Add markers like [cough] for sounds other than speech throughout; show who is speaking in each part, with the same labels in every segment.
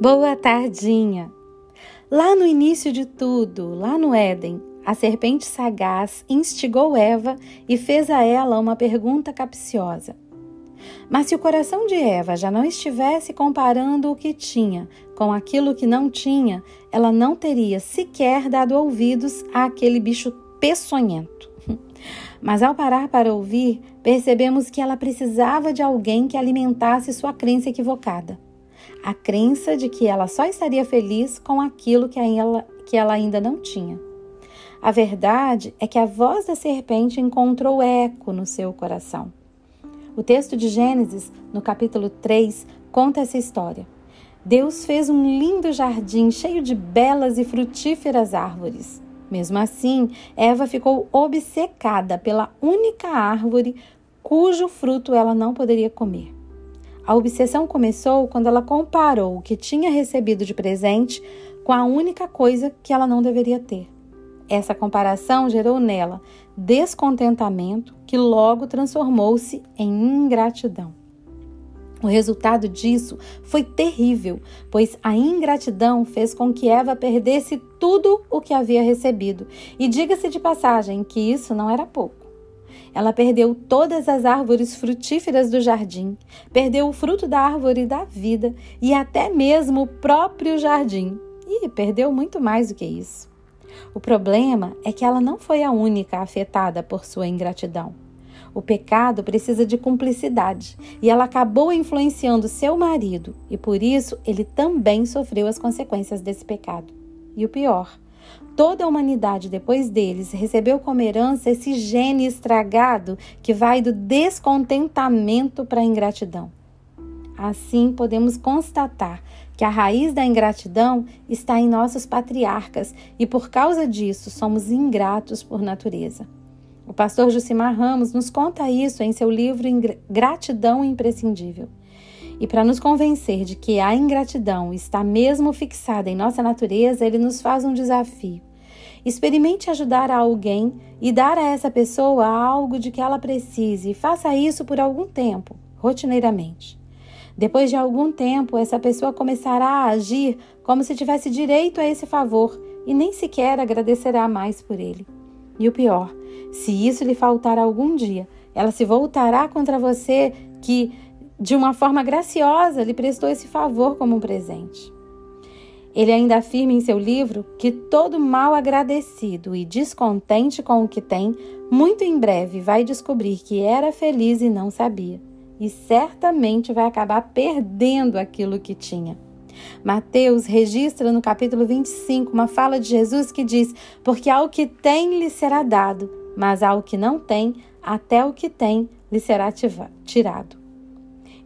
Speaker 1: Boa tardinha! Lá no início de tudo, lá no Éden, a serpente sagaz instigou Eva e fez a ela uma pergunta capciosa. Mas se o coração de Eva já não estivesse comparando o que tinha com aquilo que não tinha, ela não teria sequer dado ouvidos àquele bicho peçonhento. [laughs] Mas ao parar para ouvir, percebemos que ela precisava de alguém que alimentasse sua crença equivocada a crença de que ela só estaria feliz com aquilo que ela, que ela ainda não tinha. A verdade é que a voz da serpente encontrou eco no seu coração. O texto de Gênesis, no capítulo 3, conta essa história. Deus fez um lindo jardim cheio de belas e frutíferas árvores. Mesmo assim, Eva ficou obcecada pela única árvore cujo fruto ela não poderia comer. A obsessão começou quando ela comparou o que tinha recebido de presente com a única coisa que ela não deveria ter. Essa comparação gerou nela descontentamento que logo transformou-se em ingratidão. O resultado disso foi terrível, pois a ingratidão fez com que Eva perdesse tudo o que havia recebido. E diga-se de passagem que isso não era pouco. Ela perdeu todas as árvores frutíferas do jardim, perdeu o fruto da árvore da vida e até mesmo o próprio jardim. E perdeu muito mais do que isso. O problema é que ela não foi a única afetada por sua ingratidão. O pecado precisa de cumplicidade e ela acabou influenciando seu marido, e por isso ele também sofreu as consequências desse pecado. E o pior, Toda a humanidade depois deles recebeu como herança esse gene estragado que vai do descontentamento para a ingratidão. Assim, podemos constatar que a raiz da ingratidão está em nossos patriarcas e, por causa disso, somos ingratos por natureza. O pastor Jucimar Ramos nos conta isso em seu livro Gratidão Imprescindível. E para nos convencer de que a ingratidão está mesmo fixada em nossa natureza, ele nos faz um desafio. Experimente ajudar alguém e dar a essa pessoa algo de que ela precise e faça isso por algum tempo, rotineiramente. Depois de algum tempo, essa pessoa começará a agir como se tivesse direito a esse favor e nem sequer agradecerá mais por ele. E o pior, se isso lhe faltar algum dia, ela se voltará contra você que de uma forma graciosa, lhe prestou esse favor como um presente. Ele ainda afirma em seu livro que todo mal agradecido e descontente com o que tem, muito em breve vai descobrir que era feliz e não sabia, e certamente vai acabar perdendo aquilo que tinha. Mateus registra no capítulo 25 uma fala de Jesus que diz: Porque ao que tem lhe será dado, mas ao que não tem, até o que tem lhe será tirado.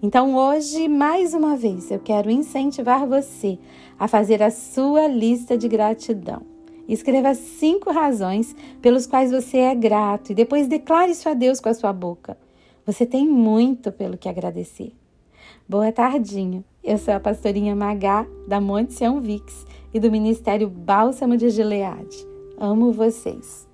Speaker 1: Então, hoje, mais uma vez, eu quero incentivar você a fazer a sua lista de gratidão. Escreva cinco razões pelos quais você é grato e depois declare isso a Deus com a sua boca. Você tem muito pelo que agradecer. Boa tardinha. Eu sou a pastorinha Magá da Monte Sião Vix e do Ministério Bálsamo de Gileade. Amo vocês.